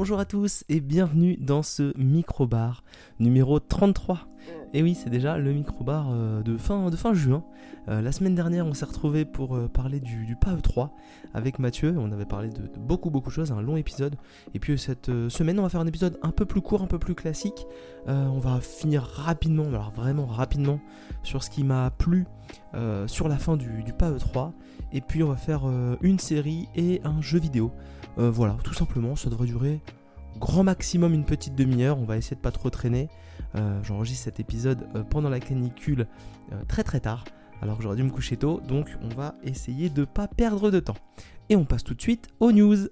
bonjour à tous et bienvenue dans ce micro-bar numéro 33. Et oui, c'est déjà le micro-bar euh, de, fin, de fin juin. Euh, la semaine dernière, on s'est retrouvé pour euh, parler du, du PAE 3 avec Mathieu. On avait parlé de, de beaucoup, beaucoup de choses, un long épisode. Et puis cette semaine, on va faire un épisode un peu plus court, un peu plus classique. on va finir rapidement, alors vraiment rapidement, sur ce qui m'a plu sur la fin du, du PAE 3. Et puis, on va faire une série et un jeu vidéo. Voilà, tout simplement, ça devrait durer grand maximum une petite demi-heure. On va essayer de pas trop traîner. Euh, j'enregistre cet épisode euh, pendant la canicule euh, très très tard. Alors que j'aurais dû me coucher tôt. Donc on va essayer de pas perdre de temps. Et on passe tout de suite aux news.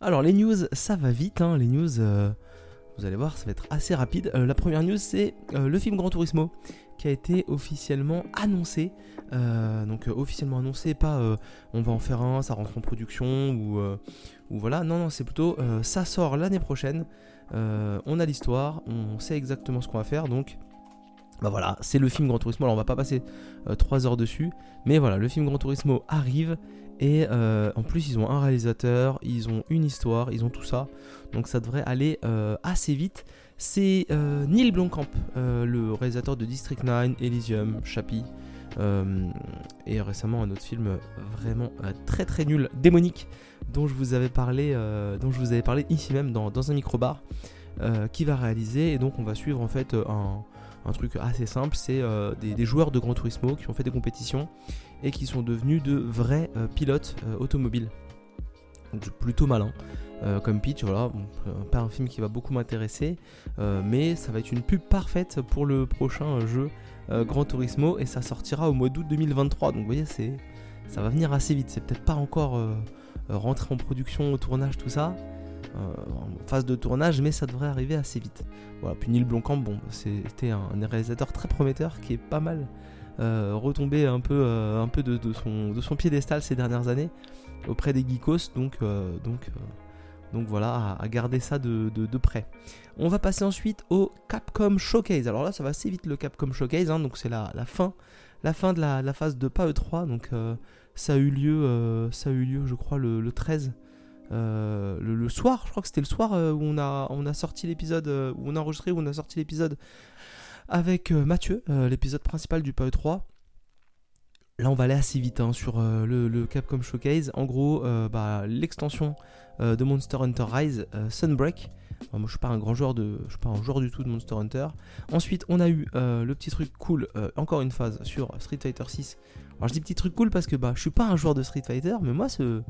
Alors les news, ça va vite. Hein. les news, vous allez voir, ça va être assez rapide. la première news, c'est le film Grand Turismo qui a été officiellement annoncé. donc officiellement annoncé, pas on va en faire un, ça rentre en production ou, voilà. Non, non, c'est plutôt ça sort l'année prochaine. Euh, on a l'histoire, on sait exactement ce qu'on va faire, donc bah voilà, c'est le film Grand Turismo. Alors on va pas passer 3 euh, heures dessus, mais voilà, le film Grand Turismo arrive et euh, en plus ils ont un réalisateur, ils ont une histoire, ils ont tout ça, donc ça devrait aller assez vite. C'est Neil Blomkamp, le réalisateur de District 9, Elysium, Chappie. et récemment un autre film vraiment très très nul, démonique, dont je vous avais parlé, euh, ici même dans, un micro-bar, euh, qui va réaliser. Et donc on va suivre en fait un, truc assez simple, c'est euh, des, joueurs de Gran Turismo qui ont fait des compétitions et qui sont devenus de vrais pilotes automobiles. Plutôt malin. Comme pitch, voilà, pas un film qui va beaucoup m'intéresser, mais ça va être une pub parfaite pour le prochain jeu Gran Turismo et ça sortira au mois d'août 2023. Donc vous voyez, c'est, ça va venir assez vite. C'est peut-être pas encore euh, rentrer en production, au tournage, tout ça, euh, en phase de tournage, mais ça devrait arriver assez vite. Voilà, puis Neil Blomkamp, bon, c'était un, réalisateur très prometteur qui est pas mal euh, retombé un peu, de son piédestal ces dernières années auprès des geekos, donc, donc, donc voilà, à, garder ça de, près. On va passer ensuite au Capcom Showcase. Alors là, ça va assez vite le Capcom Showcase, hein, donc c'est la, la, fin, la fin de la, phase de PAE 3, donc ça a eu lieu, euh, ça a eu lieu je crois, le, 13. Euh, le, soir, je crois que c'était le soir euh, où on a, on a sorti l'épisode, où on a enregistré, où on a sorti l'épisode avec Mathieu, l'épisode principal du PAE3. Là, on va aller assez vite hein, sur le, Capcom Showcase. En gros, bah, l'extension de Monster Hunter Rise, Sunbreak. moi, je suis pas un grand joueur de, je suis pas un joueur du tout de Monster Hunter. Ensuite, on a eu le petit truc cool, encore une phase sur Street Fighter 6 alors je dis petit truc cool parce que bah je suis pas un joueur de Street Fighter, mais moi ce,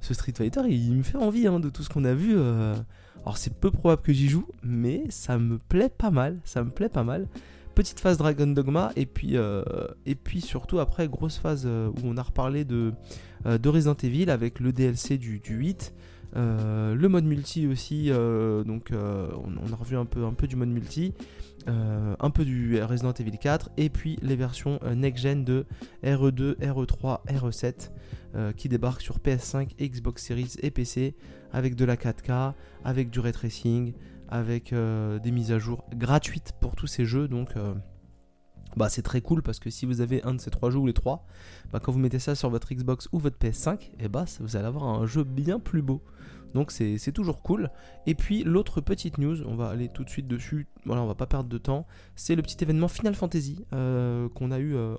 Street Fighter il, me fait envie hein, de tout ce qu'on a vu. Euh. Alors c'est peu probable que j'y joue, mais ça me plaît pas mal, ça me plaît pas mal. Petite phase Dragon Dogma et puis euh, surtout après grosse phase euh, où on a reparlé de, de Resident Evil avec le DLC du, du 8. le mode multi aussi, donc on, a revu un peu, un peu du mode multi. Euh, un peu du Resident Evil 4 et puis les versions euh, next-gen de RE2, RE3, RE7 qui débarquent sur PS5, Xbox Series et PC avec de la 4K, avec du ray tracing, avec euh, des mises à jour gratuites pour tous ces jeux. Donc bah, c'est très cool parce que si vous avez un de ces trois jeux ou les trois, bah, quand vous mettez ça sur votre Xbox ou votre PS5, et eh bah, vous allez avoir un jeu bien plus beau. Donc c'est toujours cool. Et puis l'autre petite news, on va aller tout de suite dessus, voilà, on va pas perdre de temps, c'est le petit événement Final Fantasy euh, qu'on a eu, euh,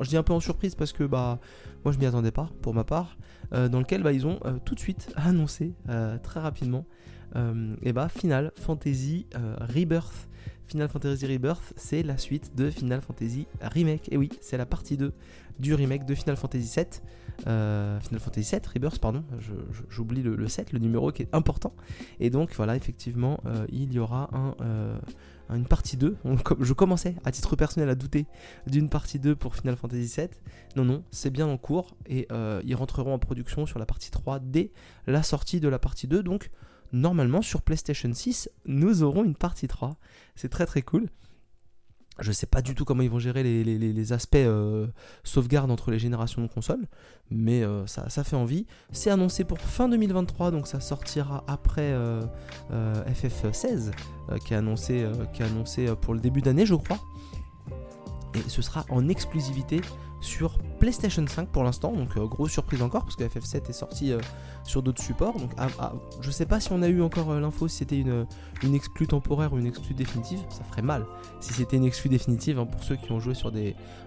je dis un peu en surprise parce que bah moi je m'y attendais pas pour ma part, euh, dans lequel bah, ils ont tout de suite annoncé très rapidement et bah Final Fantasy Rebirth. Final Fantasy Rebirth, c'est la suite de Final Fantasy Remake. Et oui, c'est la partie 2 du remake de Final Fantasy 7. Euh, Final Fantasy 7 Rebirth, pardon, j'oublie le, 7, le numéro qui est important. Et donc voilà, effectivement, euh, il y aura un, euh, une partie 2. je commençais à titre personnel à douter d'une partie 2 pour Final Fantasy 7. Non, non, c'est bien en cours et ils rentreront en production sur la partie 3 dès la sortie de la partie 2. Donc normalement sur PlayStation 6, nous aurons une partie 3. C'est très très cool. Je sais pas du tout comment ils vont gérer les, aspects euh, sauvegarde entre les générations de consoles, mais euh, ça, fait envie. C'est annoncé pour fin 2023, donc ça sortira après euh, FF16, qui est annoncé, qui est annoncé pour le début d'année, je crois. Et ce sera en exclusivité sur PlayStation 5 pour l'instant, donc grosse surprise encore parce que FF7 est sorti sur d'autres supports. Donc ah, ah, je sais pas si on a eu encore l'info si c'était une, une exclue temporaire ou une exclue définitive, ça ferait mal si c'était une exclue définitive hein, pour ceux qui ont joué sur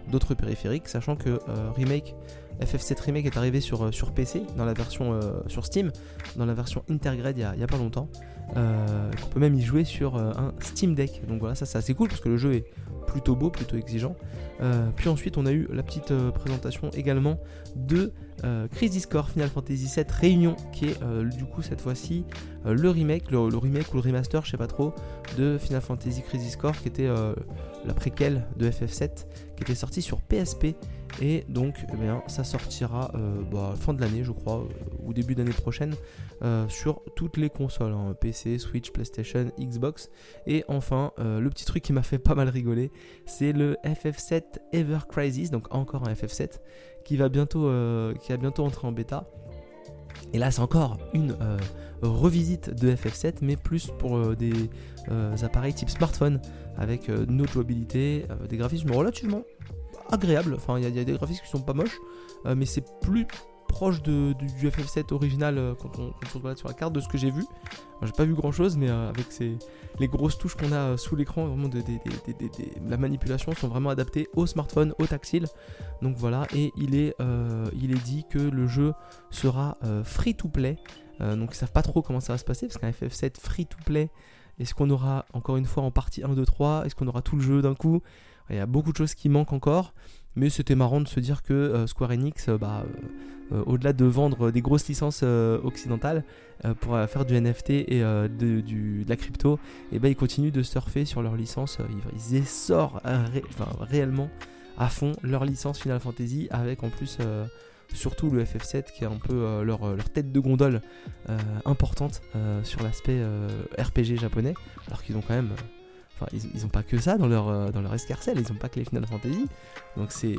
d'autres périphériques, sachant que Remake FF7 Remake est arrivé sur, euh, sur PC, dans la version euh, sur Steam, dans la version Intergrade il n'y a, pas longtemps. Euh, on peut même y jouer sur un Steam Deck. Donc voilà, ça c'est assez cool parce que le jeu est plutôt beau, plutôt exigeant. puis ensuite, on a eu la petite présentation également de Crisis Core Final Fantasy VII Réunion, qui est du coup cette fois-ci le remake, le, remake ou le remaster, je sais pas trop, de Final Fantasy Crisis Core, qui était la préquelle de FF7, qui était sorti sur PSP et donc, eh ça sortira euh, bah, fin de l'année, je crois, euh, ou début d'année prochaine, euh, sur toutes les consoles hein, PC, Switch, PlayStation, Xbox. Et enfin, le petit truc qui m'a fait pas mal rigoler, c'est le FF7 Ever Crisis, donc encore un FF7, qui va bientôt, qui va bientôt entrer en bêta. Et là, c'est encore une revisite de FF7, mais plus pour des appareils type smartphone, avec une autre jouabilité, des graphismes relativement agréable. Enfin, il y, a des graphismes qui sont pas moches, euh, mais c'est plus proche du, FF7 original euh, quand, on, se regarde sur la carte de ce que j'ai vu. J'ai pas vu grand chose, mais euh, avec les grosses touches qu'on a sous l'écran, vraiment la manipulation sont vraiment adaptées au smartphone, au tactile. Donc voilà, et il est, il est dit que le jeu sera free to play. donc ils savent pas trop comment ça va se passer, parce qu'un FF7 free to play, est-ce qu'on aura encore une fois en partie 1, 2, 3 Est-ce qu'on aura tout le jeu d'un coup? Il y a beaucoup de choses qui manquent encore, mais c'était marrant de se dire que euh, Square Enix, euh, bah, euh, au-delà de vendre des grosses licences occidentales pour faire du NFT et de, la crypto, et eh ben, ils continuent de surfer sur leurs licences. Ils, essorent réellement à fond leur licence Final Fantasy avec en plus surtout le FF7 qui est un peu leur, tête de gondole importante sur l'aspect RPG japonais, alors qu'ils ont quand même ils, n'ont pas que ça dans leur, euh, dans leur escarcelle, ils n'ont pas que les Final Fantasy. Donc c'est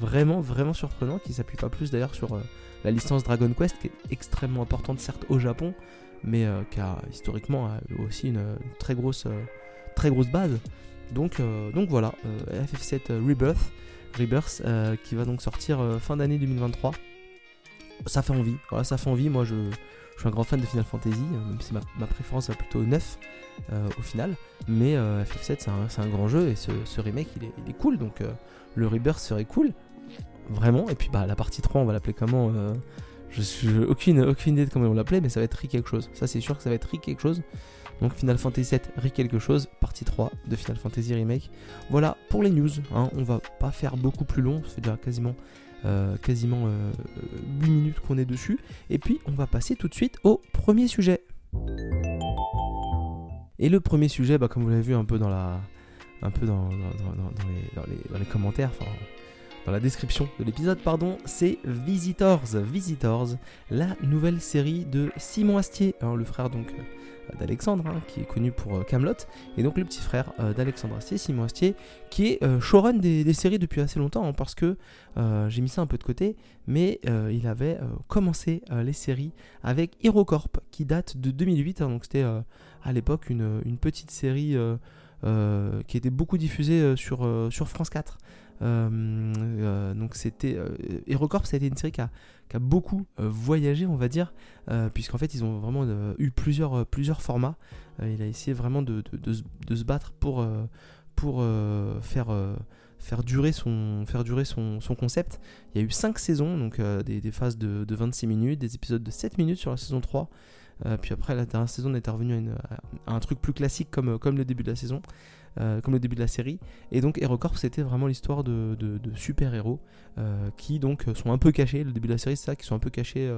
vraiment, vraiment surprenant qu'ils s'appuient pas plus d'ailleurs sur euh, la licence Dragon Quest, qui est extrêmement importante certes au Japon, mais euh, qui a historiquement aussi une, très, grosse, très grosse base. Donc, donc voilà, FF7 Rebirth, Rebirth qui va donc sortir fin d'année 2023. Ça fait envie, voilà, ça fait envie. Moi je, je suis un grand fan de Final Fantasy, même si ma, préférence va plutôt 9. Euh, au final. Mais euh, FF7 c'est un, grand jeu et ce, remake il est, cool donc euh, le Rebirth serait cool. Vraiment. Et puis bah la partie 3 on va l'appeler comment Je suis aucune, idée de comment on l'appelait mais ça va être Ri quelque chose. Ça c'est sûr que ça va être Ri quelque chose. Donc Final Fantasy 7 Ri quelque chose, partie 3 de Final Fantasy Remake. Voilà pour les news. Hein. On va pas faire beaucoup plus long, fait déjà quasiment quasiment 8 minutes qu'on est dessus. Et puis on va passer tout de suite au premier sujet. Et le premier sujet, bah, comme vous l'avez vu un peu dans la, un peu dans, les, commentaires, enfin dans la description de l'épisode, pardon, c'est Visitors. Visitors, la nouvelle série de Simon Astier, le frère donc euh, d'Alexandre, hein, qui est connu pour euh, Camelot, et donc le petit frère euh, d'Alexandre Astier, Simon Astier, qui est showrun des, séries depuis assez longtemps, hein, parce que j'ai mis ça un peu de côté, mais il avait commencé les séries avec HeroCorp, qui date de 2008, donc c'était à l'époque une, petite série qui était beaucoup diffusée sur France 4. Donc c'était HeroCorp, ça a été une série qui a, beaucoup voyagé, on va dire, puisqu'en fait ils ont vraiment eu plusieurs, formats. il a essayé vraiment de, se battre pour, faire durer son, concept. Il y a eu 5 saisons, donc des, phases de, de, 26 minutes, des épisodes de 7 minutes sur la saison 3, euh, puis après, la dernière saison, on est revenu à, un truc plus classique comme le début de la saison. Euh, comme le début de la série. Et donc HeroCorp c'était vraiment l'histoire de, super-héros euh, qui donc sont un peu cachés, le début de la série c'est ça, qui sont un peu cachés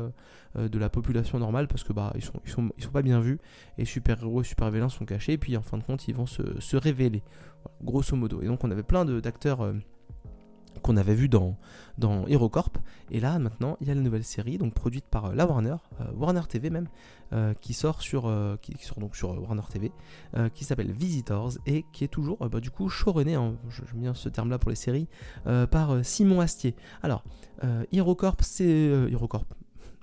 de la population normale parce que bah ils sont, ils sont, pas bien vus et super-héros et super-vilains sont cachés et puis en fin de compte ils vont se, se révéler, grosso modo. Et donc on avait plein d'acteurs qu'on avait vu dans, dans HeroCorp. Et là, maintenant, il y a la nouvelle série, donc produite par euh, la Warner, euh, Warner TV même, euh, qui sort sur, qui, sort donc sur Warner TV, qui s'appelle Visitors et qui est toujours, bah, du coup, showrunné, hein, je, mets ce terme-là pour les séries, par Simon Astier. Alors, HeroCorp, c'est HeroCorp.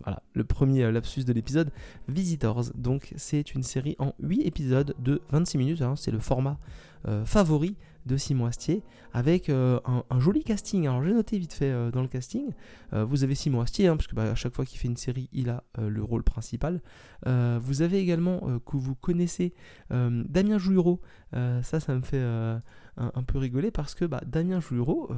Voilà, le premier lapsus de l'épisode, Visitors. Donc, c'est une série en 8 épisodes de 26 minutes. Hein, c'est le format favoris de Simon Astier avec un, joli casting. Alors j'ai noté vite fait dans le casting, vous avez Simon Astier, hein, parce que bah, à chaque fois qu'il fait une série, il a le rôle principal. vous avez également, que vous connaissez, Damien Jouireau. ça, ça me fait un, peu rigoler parce que bah, Damien Jouireau,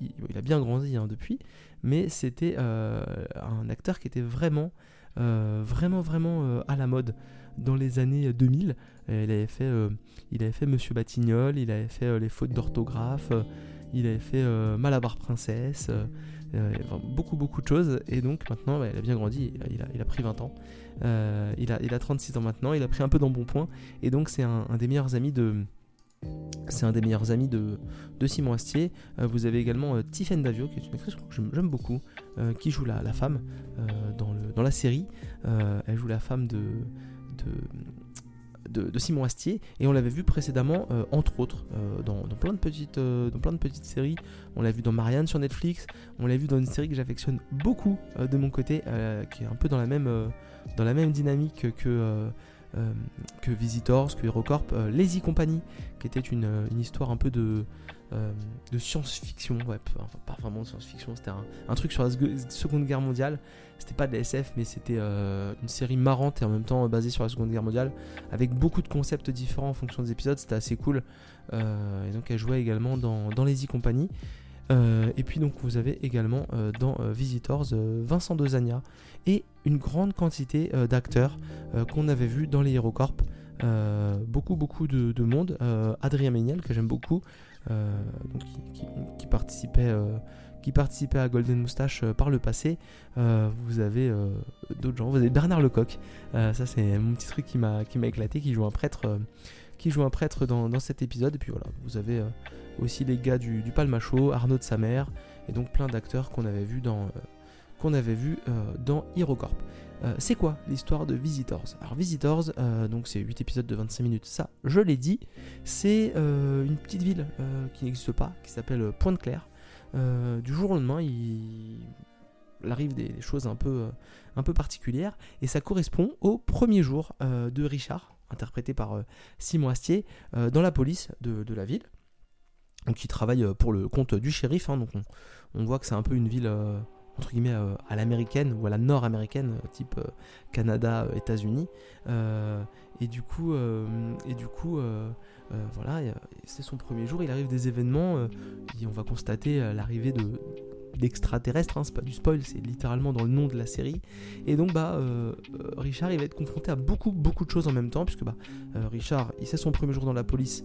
il, a bien grandi hein, depuis, mais c'était un acteur qui était vraiment euh, vraiment vraiment euh, à la mode dans les années 2000. il avait fait, euh, il avait fait Monsieur Batignolles, il avait fait les fautes d'orthographe, il avait fait Malabar Princesse, beaucoup beaucoup de choses. Et donc maintenant, bah, il a bien grandi, il a, pris 20 ans. il, a, il a 36 ans maintenant, il a pris un peu dans bon point. Et donc c'est un, des meilleurs amis de, c'est un des meilleurs amis de, Simon Astier. Euh, vous avez également euh, Tiffen Davio, qui est une actrice que j'aime beaucoup, euh, qui joue la, femme dans, la série. elle joue la femme de, de, Simon Astier. Et on l'avait vu précédemment, entre autres, dans, plein de petites, dans plein de petites séries. On l'a vu dans Marianne sur Netflix. On l'a vu dans une série que j'affectionne beaucoup de mon côté, qui est un peu dans la même, dans la même dynamique que euh, Visitors, que HeroCorp, euh, Lazy Company, qui était une, euh, histoire un peu de, de science-fiction, ouais, pas vraiment de science-fiction, c'était un, truc sur la Seconde Guerre mondiale. C'était pas de la SF, mais c'était une série marrante et en même temps basée sur la Seconde Guerre mondiale, avec beaucoup de concepts différents en fonction des épisodes, c'était assez cool. et donc elle jouait également dans, Lazy Company. et puis donc vous avez également dans Visitors Vincent Dezania et une grande quantité euh, d'acteurs euh, qu'on avait vus dans les HeroCorp. Euh, beaucoup beaucoup de, monde. Adrien Méniel que j'aime beaucoup, qui, participait qui participait à Golden Moustache par le passé. vous avez d'autres gens. Vous avez Bernard Lecoq. ça, c'est mon petit truc qui m'a éclaté, qui joue un prêtre, qui joue un prêtre dans, cet épisode. Et puis voilà, vous avez aussi les gars du, du Palmacho, Arnaud de sa mère, et donc plein d'acteurs qu'on avait vus dans, qu'on vu euh, dans HeroCorp. Euh, c'est quoi l'histoire de Visitors? Alors Visitors, euh, donc c'est 8 épisodes de 25 minutes, ça je l'ai dit, c'est une petite ville qui n'existe pas, qui s'appelle Pointe-Claire. du jour au lendemain, il, arrive des, choses un peu, un peu particulières, et ça correspond au premier jour de Richard, interprété par Simon Astier, dans la police de, la ville. Donc il travaille pour le compte du shérif, hein, donc on, voit que c'est un peu une ville entre guillemets euh, à l'américaine ou à la nord-américaine, euh, type euh, Canada, États-Unis. et du coup, et du coup voilà, c'est son premier jour, il arrive des événements, et on va constater l'arrivée de d'extraterrestres, hein, c'est pas du spoil, c'est littéralement dans le nom de la série. Et donc bah euh, euh, Richard il va être confronté à beaucoup beaucoup de choses en même temps, puisque bah euh, Richard il c'est son premier jour dans la police,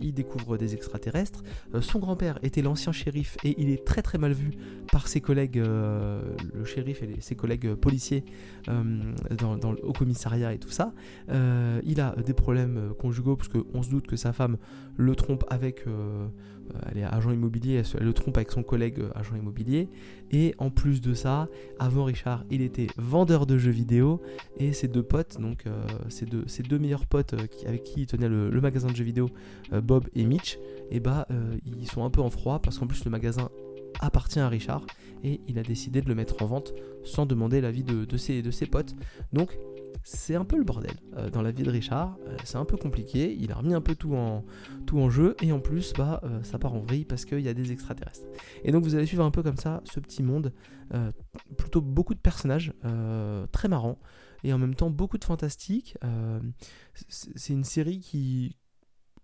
il découvre des extraterrestres. son grand-père était l'ancien shérif et il est très très mal vu par ses collègues, le shérif et ses collègues policiers dans, au commissariat et tout ça. il a des problèmes conjugaux, parce qu'on se doute que sa femme le trompe avec elle est agent immobilier, elle, le trompe avec son collègue euh, agent immobilier. Et en plus de ça, avant Richard, il était vendeur de jeux vidéo. Et ses deux potes, donc euh, ses, deux, meilleurs potes avec qui il tenait le, magasin de jeux vidéo, Bob et Mitch, et bah ils sont un peu en froid parce qu'en plus le magasin appartient à Richard et il a décidé de le mettre en vente sans demander l'avis de, de ses potes. Donc c'est un peu le bordel euh, dans la vie de Richard. Euh, c'est un peu compliqué. Il a remis un peu tout en, jeu et en plus, bah, euh, ça part en vrille parce qu'il y a des extraterrestres. Et donc vous allez suivre un peu comme ça ce petit monde. plutôt beaucoup de personnages très marrants et en même temps beaucoup de fantastique. c'est une série qui,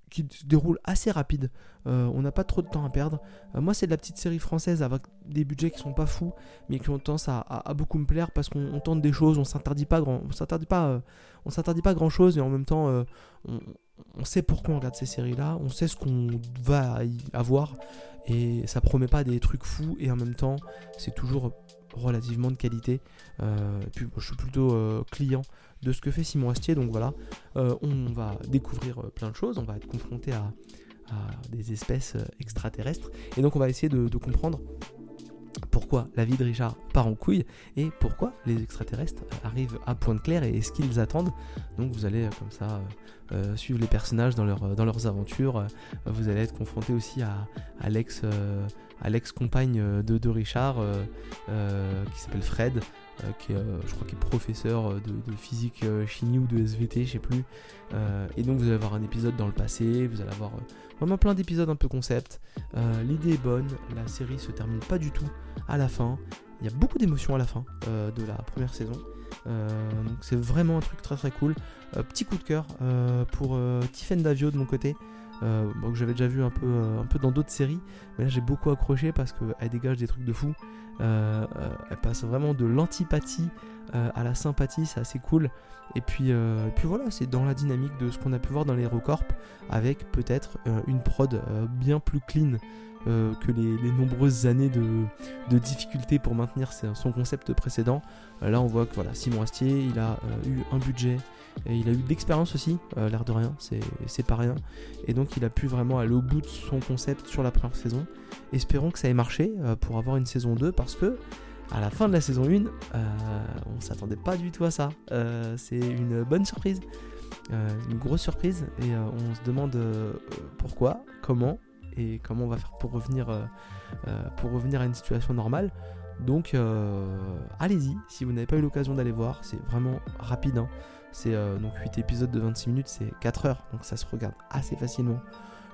qui se déroule assez rapide. Euh, on n'a pas trop de temps à perdre. Euh, moi, c'est de la petite série française avec des budgets qui sont pas fous, mais qui ont tendance à, beaucoup me plaire parce qu'on tente des choses, on s'interdit pas on s'interdit pas, euh, on s'interdit pas grand chose et en même temps, on, sait pourquoi on regarde ces séries-là, on sait ce qu'on va y avoir et ça promet pas des trucs fous et en même temps, c'est toujours relativement de qualité. et puis, je suis plutôt client de ce que fait Simon Astier. Donc voilà, euh, on va découvrir euh, plein de choses, on va être confronté à, des espèces euh, extraterrestres. Et donc on va essayer de, comprendre pourquoi la vie de Richard part en couille et pourquoi les extraterrestres arrivent à Pointe-Claire et ce qu'ils attendent. Donc vous allez comme ça suivre les personnages dans, leur, dans leurs aventures. vous allez être confronté aussi à, à l'ex-compagne de, Richard qui s'appelle Fred. Qui est, je crois, est professeur de, physique chimie ou de SVT, je sais plus. et donc vous allez avoir un épisode dans le passé, vous allez avoir vraiment plein d'épisodes un peu concept. L'idée est bonne, la série se termine pas du tout à la fin. Il y a beaucoup d'émotions à la fin de la première saison. donc c'est vraiment un truc très très cool. petit coup de cœur pour Tiffen Davio de mon côté. Euh, que j'avais déjà vu un peu, euh, un peu dans d'autres séries, mais là j'ai beaucoup accroché parce qu'elle dégage des trucs de fou. Euh, elle passe vraiment de l'antipathie à la sympathie, c'est assez cool. Et puis, puis voilà, c'est dans la dynamique de ce qu'on a pu voir dans l'Hérocorp, avec peut-être une prod bien plus clean que les, nombreuses années de, de difficultés pour maintenir son concept précédent. là, on voit que voilà, Simon Astier, il a eu un budget et il a eu de l'expérience aussi, euh, l'air de rien, c'est pas rien. Et donc il a pu vraiment aller au bout de son concept sur la première saison. Espérons que ça ait marché euh, pour avoir une saison 2 parce que à la fin de la saison 1, euh, on s'attendait pas du tout à ça. c'est une bonne surprise, une grosse surprise, et on se demande pourquoi, comment, et comment on va faire pour revenir, pour revenir à une situation normale. Donc allez-y, si vous n'avez pas eu l'occasion d'aller voir, c'est vraiment rapide. Hein. C'est euh, donc 8 épisodes de 26 minutes, c'est 4 heures, donc ça se regarde assez facilement.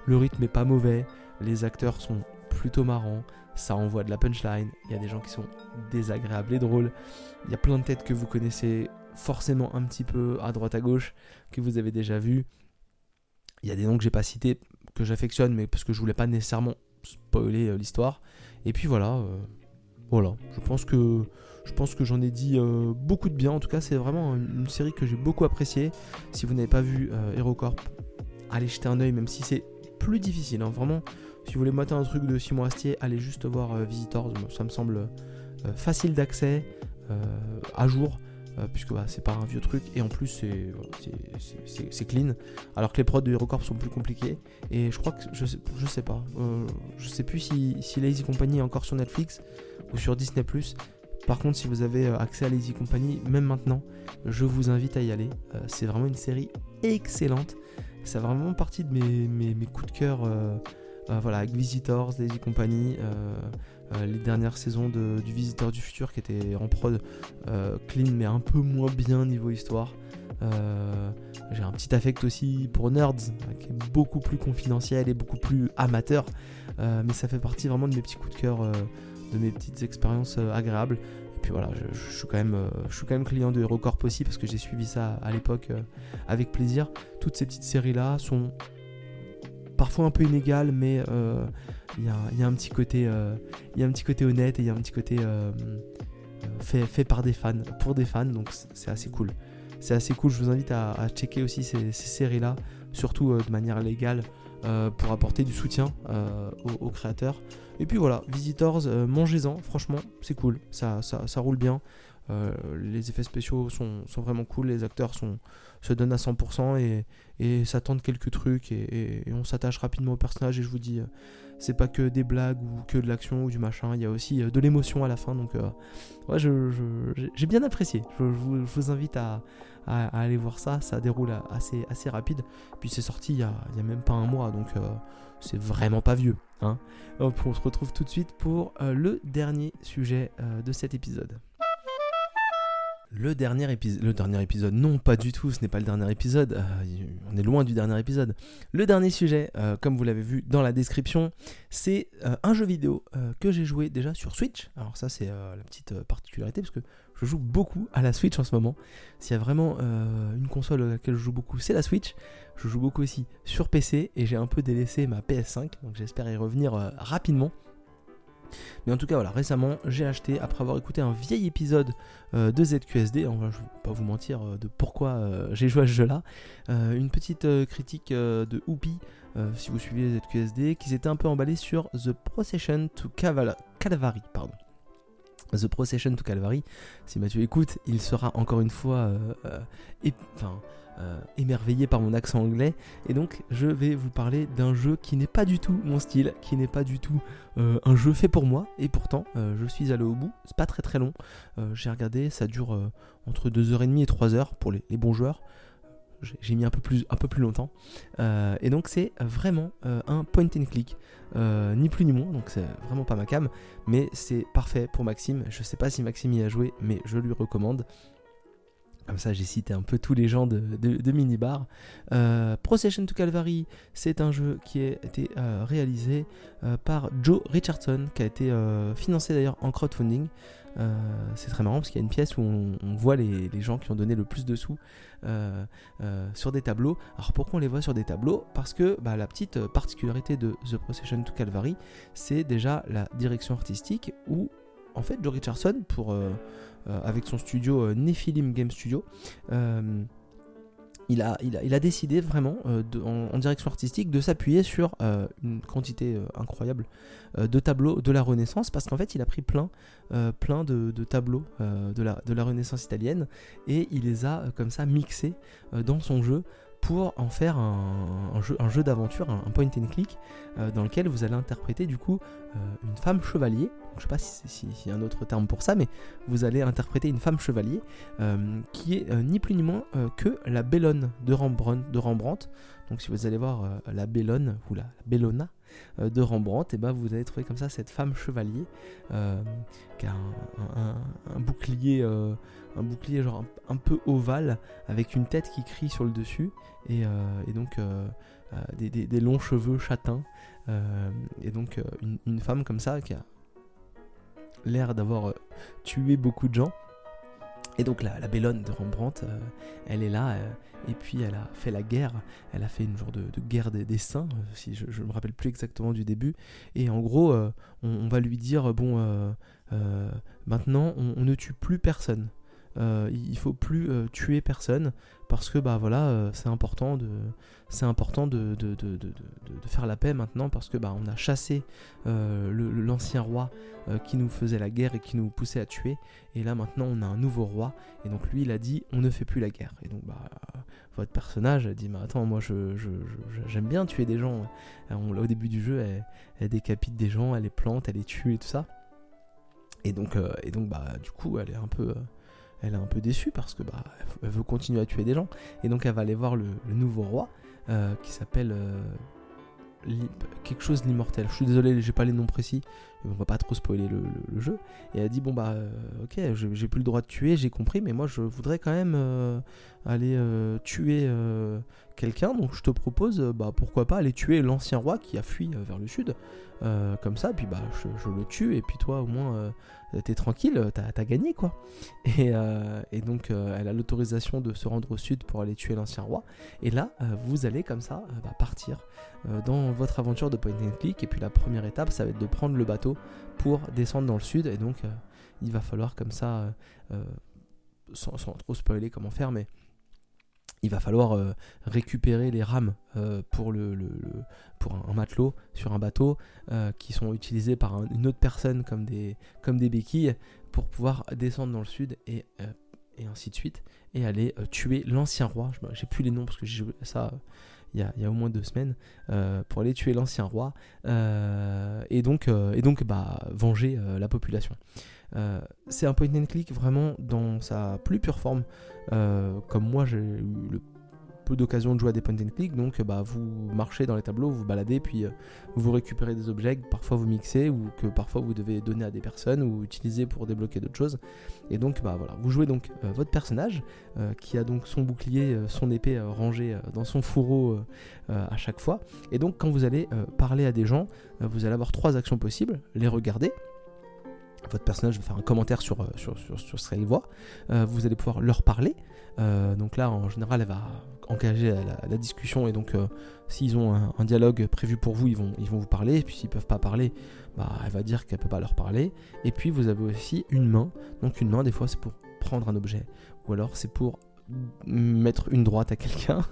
Le rythme est pas mauvais, les acteurs sont plutôt marrants, ça envoie de la punchline, il y a des gens qui sont désagréables et drôles, il y a plein de têtes que vous connaissez forcément un petit peu à droite à gauche, que vous avez déjà vu. Il y a des noms que j'ai pas cités, que j'affectionne, mais parce que je voulais pas nécessairement spoiler euh, l'histoire. Et puis voilà, euh, voilà, je pense que je pense que j'en ai dit euh, beaucoup de bien. En tout cas, c'est vraiment une, série que j'ai beaucoup appréciée. Si vous n'avez pas vu euh, HeroCorp, allez jeter un oeil, même si c'est plus difficile. Hein. Vraiment, si vous voulez mater un truc de Simon Astier, allez juste voir euh, Visitors. Ça me semble facile d'accès, à jour. puisque bah, c'est pas un vieux truc et en plus c'est clean alors que les prods de HeroCorp sont plus compliqués et je crois que je sais, sais pas je sais plus si, si Lazy Company est encore sur Netflix ou sur Disney par contre, si vous avez euh, accès à Lazy Company, même maintenant, je vous invite à y aller. Euh, c'est vraiment une série excellente. Ça fait vraiment partie de mes, coups de cœur. Euh, voilà, avec Visitors, Lazy Company, les dernières saisons du Visiteur du futur qui était en prod clean mais un peu moins bien niveau histoire. J'ai un petit affect aussi pour Nerds, qui est beaucoup plus confidentiel et beaucoup plus amateur, mais ça fait partie vraiment de mes petits coups de cœur de mes petites expériences euh, agréables. Et puis voilà, je, suis quand même, euh, je suis quand même client de HeroCorp aussi parce que j'ai suivi ça à l'époque euh, avec plaisir. Toutes ces petites séries là sont parfois un peu inégales, mais il y, a, un petit côté, il y a un petit côté honnête et il y a un petit côté fait, fait par des fans, pour des fans, donc c'est assez cool. C'est assez cool, je vous invite à, checker aussi ces, séries-là, surtout de manière légale, pour apporter du soutien aux, créateurs. Et puis voilà, Visitors, euh, mangez-en, franchement, c'est cool, ça, ça, roule bien. Euh, les effets spéciaux sont, vraiment cool, les acteurs sont, se donnent à 100% et, et ça tente quelques trucs et, on s'attache rapidement au personnage et je vous dis, euh, c'est pas que des blagues ou que de l'action ou du machin, il y a aussi de l'émotion à la fin, donc ouais, j'ai bien apprécié, je, vous, invite à, aller voir ça, ça déroule assez, assez rapide, puis c'est sorti il y, a, même pas un mois, donc c'est vraiment pas vieux. Hein. on se retrouve tout de suite pour euh, le dernier sujet euh, de cet épisode. Le dernier, épisode, non pas du tout, ce n'est pas le dernier épisode, euh, on est loin du dernier épisode. Le dernier sujet, comme vous l'avez vu dans la description, c'est un jeu vidéo que j'ai joué déjà sur Switch. Alors ça c'est la petite particularité parce que je joue beaucoup à la Switch en ce moment. S'il y a vraiment une console à laquelle je joue beaucoup, c'est la Switch. Je joue beaucoup aussi sur PC et j'ai un peu délaissé ma PS5, donc j'espère y revenir euh, rapidement. Mais en tout cas, voilà, récemment, j'ai acheté, après avoir écouté un vieil épisode euh, de ZQSD, enfin, je ne vais pas vous mentir euh, de pourquoi j'ai joué à ce jeu-là, une petite critique de Whoopi, si vous suivez ZQSD, qui s'était un peu emballé sur The Procession to Calvary. Pardon. The Procession to Calvary. Si Mathieu écoute, il sera encore une fois enfin, euh, émerveillé par mon accent anglais. Et donc, je vais vous parler d'un jeu qui n'est pas du tout mon style, qui n'est pas du tout euh, un jeu fait pour moi. Et pourtant, euh, je suis allé au bout. C'est pas très très long. J'ai regardé, ça dure entre 2h30 et 3h pour les, bons joueurs. J'ai mis un peu plus, un peu plus longtemps. et donc c'est vraiment un point and click, ni plus ni moins, donc c'est vraiment pas ma cam, mais c'est parfait pour Maxime. Je sais pas si Maxime y a joué, mais je lui recommande. Comme ça, j'ai cité un peu tous les gens de, de, Minibar. Euh, Procession to Calvary, c'est un jeu qui a été euh, réalisé euh, par Joe Richardson, qui a été euh, financé d'ailleurs en crowdfunding. C'est très marrant parce qu'il y a une pièce où on, voit les, gens qui ont donné le plus de sous sur des tableaux. Alors pourquoi on les voit sur des tableaux? Parce que bah, la petite particularité de The Procession to Calvary, c'est déjà la direction artistique où en fait Joe Richardson, euh, avec son studio euh, Nephilim Game Studio. Euh, il a, décidé vraiment en, direction artistique de s'appuyer sur une quantité incroyable de tableaux de la Renaissance parce qu'en fait il a pris plein, de, tableaux de la Renaissance italienne et il les a comme ça mixés dans son jeu pour en faire un, jeu, d'aventure, un, point and click, dans lequel vous allez interpréter du coup une femme chevalier je sais pas s'il y a un autre terme pour ça, mais vous allez interpréter une femme chevalier euh, qui est euh, ni plus ni moins euh, que la Bellone de Rembrandt, de Rembrandt. Donc si vous allez voir la Bellone ou la Bellona de Rembrandt, et eh ben vous allez trouver comme ça cette femme chevalier qui a un, bouclier, un bouclier genre un, peu ovale avec une tête qui crie sur le dessus et, donc des, longs cheveux châtains. et donc une, femme comme ça qui a l'air d'avoir euh, tué beaucoup de gens. Et donc la, la Bellone de Rembrandt, euh, elle est là, euh, et puis elle a fait la guerre, elle a fait une genre de, guerre des, saints, si je ne me rappelle plus exactement du début. Et en gros, on, va lui dire, bon, maintenant on, ne tue plus personne. Il faut plus tuer personne parce que bah voilà c'est important de c'est important de, de, faire la paix maintenant parce que bah, on a chassé euh, l'ancien roi euh, qui nous faisait la guerre et qui nous poussait à tuer. Et là maintenant on a un nouveau roi. Et donc lui il a dit on ne fait plus la guerre. Et donc bah, votre personnage a dit mais attends moi je, j'aime bien tuer des gens. On, au début du jeu elle, décapite des gens, elle les plante, elle les tue et tout ça. Et donc, euh, et donc bah, du coup elle est un peu elle est un peu déçue parce que bah elle veut continuer à tuer des gens et donc elle va aller voir le nouveau roi euh, qui s'appelle euh, quelque chose l'immortel. Je suis désolé, j'ai pas les noms précis, on va pas trop spoiler le, jeu. Et elle dit bon bah euh, ok, j'ai plus le droit de tuer, j'ai compris, mais moi je voudrais quand même aller tuer quelqu'un, donc je te propose bah pourquoi pas aller tuer l'ancien roi qui a fui vers le sud, comme ça, puis bah je, le tue et puis toi au moins t'es tranquille, t'as as gagné quoi. Et, euh, donc euh, elle a l'autorisation de se rendre au sud pour aller tuer l'ancien roi. Et là, euh, vous allez comme ça bah, partir dans votre aventure de point and click. Et puis la première étape, ça va être de prendre le bateau pour descendre dans le sud. Et donc il va falloir comme ça, sans, sans, trop spoiler comment faire, mais il va falloir euh, récupérer les rames euh, pour, un, matelot sur un bateau euh, qui sont utilisées par une autre personne comme des, béquilles pour pouvoir descendre dans le sud et, et ainsi de suite et aller tuer l'ancien roi. J'ai plus les noms parce que j'ai ça il y, a, au moins deux semaines pour aller tuer l'ancien roi et donc, et donc bah, venger la population. Euh, c'est un point and click vraiment dans sa plus pure forme. Euh, comme moi, j'ai eu le peu d'occasion de jouer à des point and click, donc bah, vous marchez dans les tableaux, vous baladez, puis euh, vous récupérez des objets, parfois vous mixez, ou que parfois vous devez donner à des personnes, ou utiliser pour débloquer d'autres choses. Et donc bah, voilà, vous jouez donc votre personnage, qui a donc son bouclier, son épée rangée dans son fourreau à chaque fois. Et donc quand vous allez parler à des gens, vous allez avoir trois actions possibles, les regarder, votre personnage va faire un commentaire sur, euh, sur, sur, ce qu'elle voit. Euh, vous allez pouvoir leur parler. Euh, donc là, en général, elle va engager la, discussion. Et donc, s'ils ont un, dialogue prévu pour vous, ils vont, ils vont vous parler. Puis, s'ils peuvent pas parler, bah, elle va dire qu'elle peut pas leur parler. Et puis, vous avez aussi une main. Donc, une main, des fois, c'est pour prendre un objet. Ou alors, c'est pour mettre une droite à quelqu'un.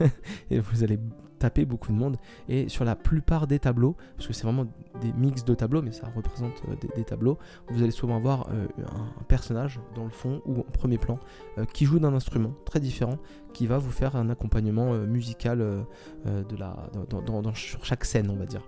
et vous allez taper beaucoup de monde. Et sur la plupart des tableaux, parce que c'est vraiment des mix de tableaux, mais ça représente euh, des, tableaux, vous allez souvent voir euh, un, personnage dans le fond ou en premier plan euh, qui joue d'un instrument très différent, qui va vous faire un accompagnement musical de la, sur chaque scène, on va dire.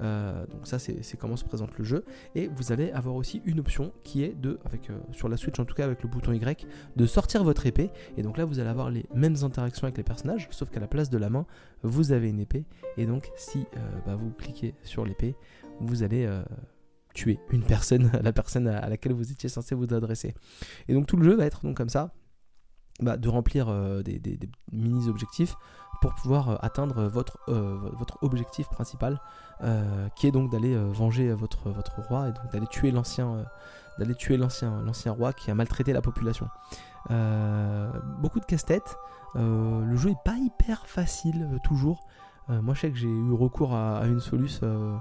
donc ça c'est comment se présente le jeu. Et vous allez avoir aussi une option qui est de avec sur la Switch en tout cas avec le bouton Y de sortir votre épée. Et donc là vous allez avoir les mêmes interactions avec les personnages sauf qu'à la place de la main vous avez une épée. Et donc si bah, vous cliquez sur l'épée vous allez tuer une personne, la personne à laquelle vous étiez censé vous adresser. Et donc tout le jeu va être donc comme ça, bah, de remplir euh, des, mini-objectifs pour pouvoir euh, atteindre votre, euh, objectif principal, qui est donc d'aller venger votre, roi et donc d'aller tuer l'ancien d'aller tuer l'ancien roi qui a maltraité la population. beaucoup de casse-tête. le jeu est pas hyper facile toujours. moi je sais que j'ai eu recours à, une solution euh,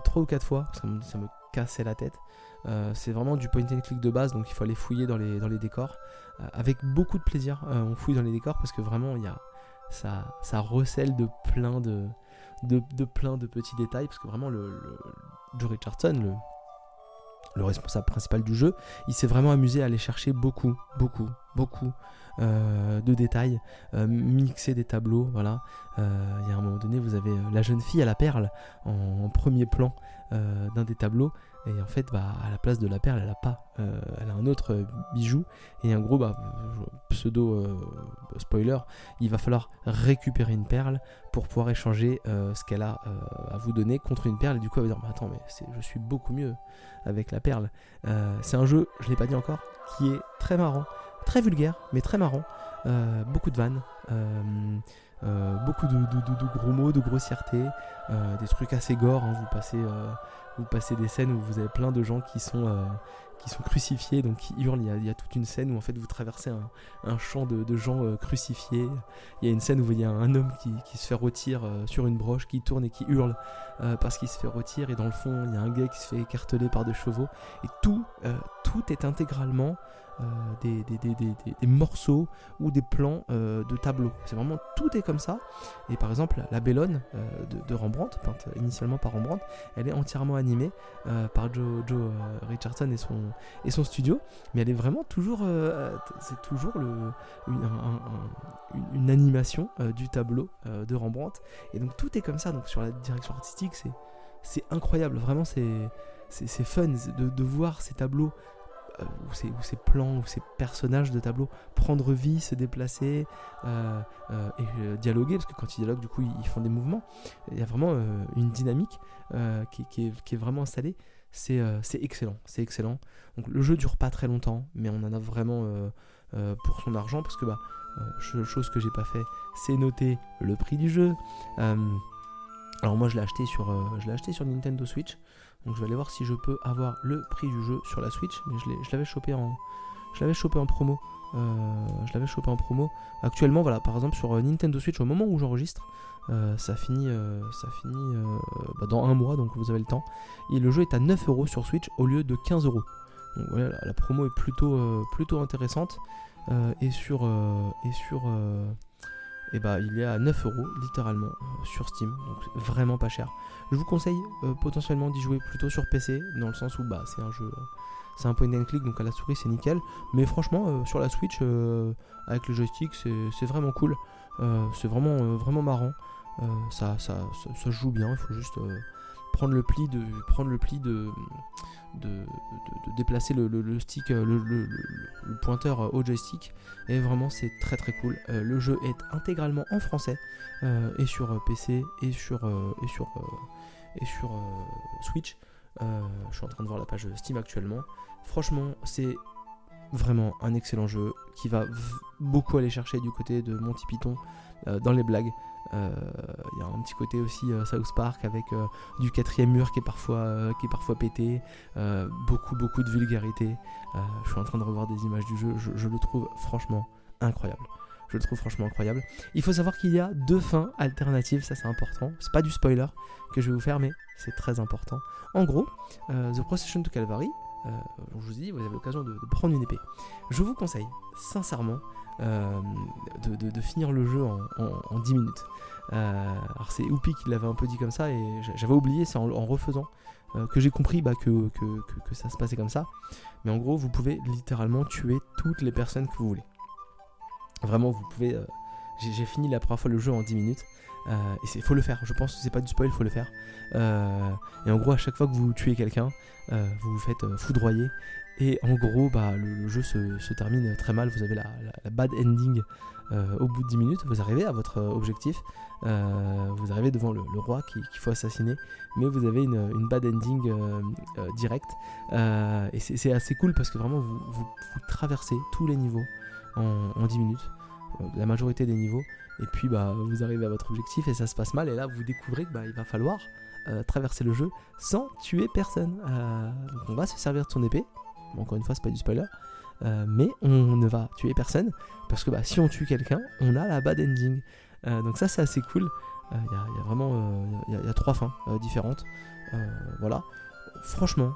trois ou quatre fois, parce que ça me cassait la tête. Euh, c'est vraiment du point and click de base, donc il faut aller fouiller dans les, dans les décors. Euh, avec beaucoup de plaisir, on fouille dans les décors parce que vraiment, y a, ça, ça recèle de plein de, de, plein de petits détails. Parce que vraiment, le, Joe Richardson, le, le responsable principal du jeu, il s'est vraiment amusé à aller chercher beaucoup, beaucoup, beaucoup de détails, mixer des tableaux, voilà. Il y a un moment donné, vous avez la jeune fille à la perle en premier plan d'un des tableaux et en fait, bah, à la place de la perle, elle a pas. Euh, elle a un autre euh, bijou. Et en gros, bah, pseudo euh, spoiler, il va falloir récupérer une perle pour pouvoir échanger ce qu'elle a à vous donner contre une perle. Et du coup, elle va dire Attends, mais je suis beaucoup mieux avec la perle. c'est un jeu, je ne l'ai pas dit encore, qui est très marrant, très vulgaire, mais très marrant. beaucoup de vannes. beaucoup de, gros mots, de grossièreté, des trucs assez gore. Hein. vous passez vous passez des scènes où vous avez plein de gens qui sont, euh, qui sont crucifiés, donc qui hurlent. Il y, a, toute une scène où en fait vous traversez un, champ de, gens euh, crucifiés. Il y a une scène où il y a un homme qui, se fait rôtir euh, sur une broche, qui tourne et qui hurle parce qu'il se fait rôtir. Et dans le fond, il y a un gars qui se fait écarteler par des chevaux. Et tout, tout est intégralement euh, des, morceaux ou des plans euh, de tableaux. C'est vraiment tout est comme ça. Et par exemple, la Bellone euh, de, Rembrandt, peinte initialement par Rembrandt, elle est entièrement animée par Joe, Joe Richardson et son, studio. Mais elle est vraiment toujours, c'est toujours une, animation du tableau de Rembrandt. Et donc tout est comme ça. Donc sur la direction artistique, c'est incroyable. Vraiment, c'est fun de, voir ces tableaux euh, ou ces, plans, ou ces personnages de tableau prendre vie, se déplacer euh, euh, et dialoguer, parce que quand ils dialoguent, du coup, ils, font des mouvements. Il y a vraiment une dynamique qui, est, vraiment installée. C'est excellent, c'est excellent. Donc le jeu dure pas très longtemps, mais on en a vraiment pour son argent, parce que bah, chose que j'ai pas fait, c'est noter le prix du jeu. Alors moi je l'ai acheté sur, je l'ai acheté sur Nintendo Switch. Donc je vais aller voir si je peux avoir le prix du jeu sur la Switch. Mais je l'avais chopé en, promo. Euh, je l'avais chopé en promo. Actuellement, voilà, par exemple sur euh, Nintendo Switch, au moment où j'enregistre, euh, ça finit, ça finit bah, dans un mois, donc vous avez le temps. Et le jeu est à 9 euros sur Switch au lieu de 15 euros. Donc voilà, la, promo est plutôt, plutôt intéressante. et sur, et sur et bah il est à 9 euros littéralement euh, sur Steam, donc vraiment pas cher. Je vous conseille euh, potentiellement d'y jouer plutôt sur PC, dans le sens où bah c'est un jeu, euh, c'est un point and click, donc à la souris c'est nickel. Mais franchement sur la Switch avec le joystick c'est vraiment cool, c'est vraiment vraiment marrant. Ça, ça, ça, joue bien, il faut juste prendre le pli de prendre le pli de de, déplacer le, stick euh, le, pointeur euh, au joystick. Et vraiment c'est très très cool. Euh, le jeu est intégralement en français et sur PC et sur et sur et sur Switch. Je suis en train de voir la page Steam actuellement. Franchement c'est vraiment un excellent jeu qui va beaucoup aller chercher du côté de Monty Python dans les blagues il euh, y a un petit côté aussi euh, South Park avec euh, du quatrième mur qui est parfois, qui est parfois pété, beaucoup beaucoup de vulgarité. je suis en train de revoir des images du jeu, je, le trouve franchement incroyable. Je le trouve franchement incroyable. Il faut savoir qu'il y a deux fins alternatives, ça c'est important. C'est pas du spoiler que je vais vous faire, mais c'est très important. En gros, The Procession to Calvary, je vous dis, vous avez l'occasion de, prendre une épée. Je vous conseille sincèrement euh, de, finir le jeu en, 10 minutes. Euh, alors c'est Oupi qui l'avait un peu dit comme ça et j'avais oublié, c'est en, refaisant euh, que j'ai compris bah, que, que, ça se passait comme ça. Mais en gros, vous pouvez littéralement tuer toutes les personnes que vous voulez. Vraiment, vous pouvez. j'ai fini la première fois le jeu en 10 minutes. Il faut le faire, je pense que c'est pas du spoil, il faut le faire. et en gros, à chaque fois que vous tuez quelqu'un, vous vous faites foudroyer. Et en gros, bah, le, jeu se, termine très mal. Vous avez la, bad ending au bout de 10 minutes. Vous arrivez à votre objectif. vous arrivez devant le, roi qu'il faut assassiner. Mais vous avez une, bad ending direct. et c'est assez cool parce que vraiment, vous, vous, traversez tous les niveaux en, en 10 minutes. La majorité des niveaux et puis bah, vous arrivez à votre objectif et ça se passe mal, et là vous découvrez qu'il bah, va falloir euh, traverser le jeu sans tuer personne. Euh, donc on va se servir de son épée, encore une fois c'est pas du spoiler, euh, mais on ne va tuer personne, parce que bah, si on tue quelqu'un, on a la bad ending. donc ça c'est assez cool, il y, a vraiment il y, a trois fins différentes. voilà, franchement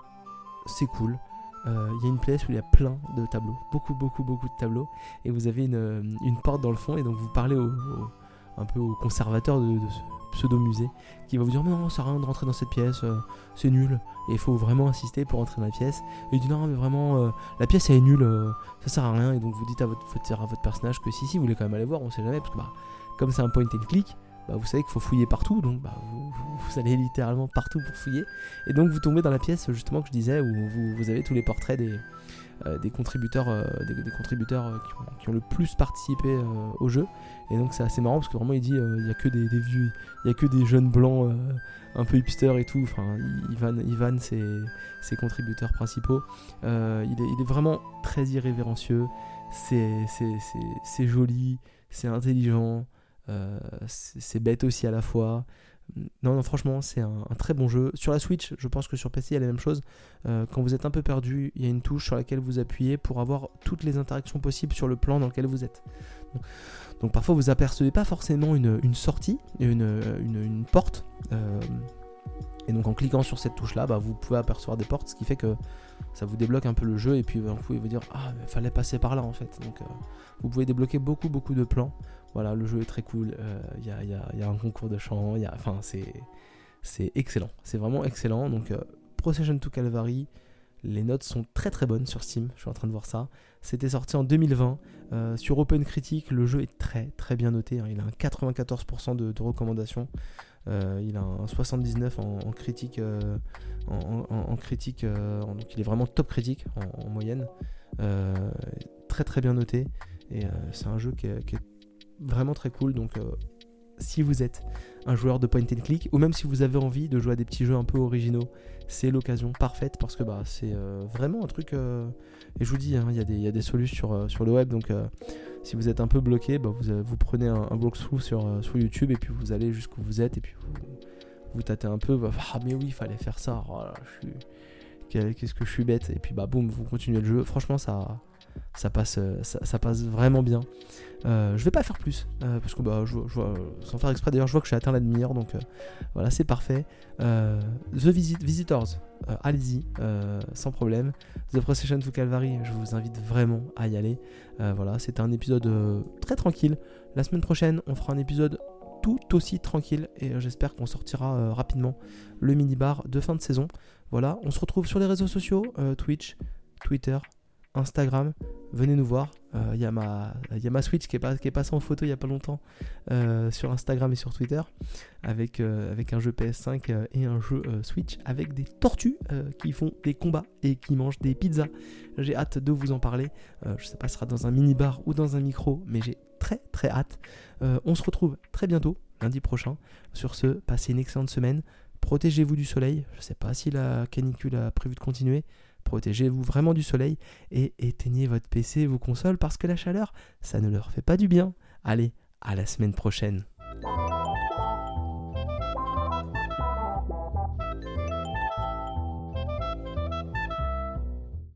c'est cool. Il y a une place où il y a plein de tableaux, beaucoup, beaucoup, beaucoup de tableaux, et vous avez une, une porte dans le fond, et donc vous parlez au, un peu au conservateur de, ce pseudo-musée, qui va vous dire mais non, ça sert à rien de rentrer dans cette pièce, euh, c'est nul, et il faut vraiment insister pour rentrer dans la pièce. Et il dit non, mais vraiment, euh, la pièce elle est nulle, euh, ça sert à rien, et donc vous dites à votre, à votre personnage que si, si, vous voulez quand même aller voir, on sait jamais, parce que bah, comme c'est un point and click, bah, vous savez qu'il faut fouiller partout, donc bah, vous, allez littéralement partout pour fouiller. Et donc vous tombez dans la pièce justement que je disais où vous, avez tous les portraits des, euh, des contributeurs, euh, contributeurs euh, qui ont, le plus participé au jeu. Et donc c'est assez marrant parce que vraiment il dit il n'y a que des, vieux, il y a que des jeunes blancs un peu hipster et tout. Enfin, Ivan, Ivan c'est ses contributeurs principaux. il, est, il, est, vraiment très irrévérencieux. C'est joli, c'est intelligent. Euh, c'est bête aussi à la fois. Non, non, franchement, c'est un, très bon jeu. Sur la Switch, je pense que sur PC, il y a la même chose. Euh, quand vous êtes un peu perdu, il y a une touche sur laquelle vous appuyez pour avoir toutes les interactions possibles sur le plan dans lequel vous êtes. Donc, parfois, vous apercevez pas forcément une, sortie, une, une, porte. Euh, et donc en cliquant sur cette touche là, bah, vous pouvez apercevoir des portes, ce qui fait que ça vous débloque un peu le jeu et puis vous pouvez vous dire ah il fallait passer par là en fait. Donc vous pouvez débloquer beaucoup beaucoup de plans. Voilà, le jeu est très cool. Il euh, y, a, un concours de chant. Enfin, c'est excellent. C'est vraiment excellent. Donc, euh, Procession to Calvary. Les notes sont très très bonnes sur Steam. Je suis en train de voir ça. C'était sorti en 2020. Euh, sur Open Critic, le jeu est très très bien noté. Hein. Il a un 94% de, recommandations. il a un 79 en, critique, en, critique, donc il est vraiment top critique en, moyenne, très très bien noté. Et c'est un jeu qui est vraiment très cool. Donc, euh, si vous êtes un joueur de point and click, ou même si vous avez envie de jouer à des petits jeux un peu originaux, c'est l'occasion parfaite parce que bah, c'est euh, vraiment un truc. Euh, et je vous dis, hein, il y, a des solutions sur, le web. Donc, si vous êtes un peu bloqué, bah, vous, prenez un, walkthrough sur, YouTube et puis vous allez jusqu'où vous êtes et puis vous, vous tâtez un peu. Ah, mais oui, il fallait faire ça. Oh qu'est-ce que je suis bête. Et puis, bah, boum, vous continuez le jeu. Franchement, ça ça passe, euh, ça, passe vraiment bien. Euh, je vais pas faire plus, euh, parce que bah, sans faire exprès d'ailleurs, je vois que j'ai atteint la demi-heure, donc voilà, c'est parfait. The Visitors, allez-y, sans problème. The Procession to Calvary, je vous invite vraiment à y aller. voilà, c'était un épisode très tranquille. La semaine prochaine, on fera un épisode tout aussi tranquille et j'espère qu'on sortira rapidement le mini-bar de fin de saison. Voilà, on se retrouve sur les réseaux sociaux, Twitch, Twitter, Instagram, venez nous voir. Il euh, y, a ma Switch qui est, pas, qui est passée en photo il n'y a pas longtemps euh, sur Instagram et sur Twitter avec, euh, avec un jeu PS5 et un jeu Switch avec des tortues qui font des combats et qui mangent des pizzas. J'ai hâte de vous en parler. je sais pas si ce sera dans un mini-bar ou dans un micro, mais j'ai très très hâte. on se retrouve très bientôt, lundi prochain. Sur ce, passez une excellente semaine. Protégez-vous du soleil. Je ne sais pas si la canicule a prévu de continuer. Protégez-vous vraiment du soleil et éteignez votre PC, vos consoles parce que la chaleur, ça ne leur fait pas du bien. Allez, à la semaine prochaine.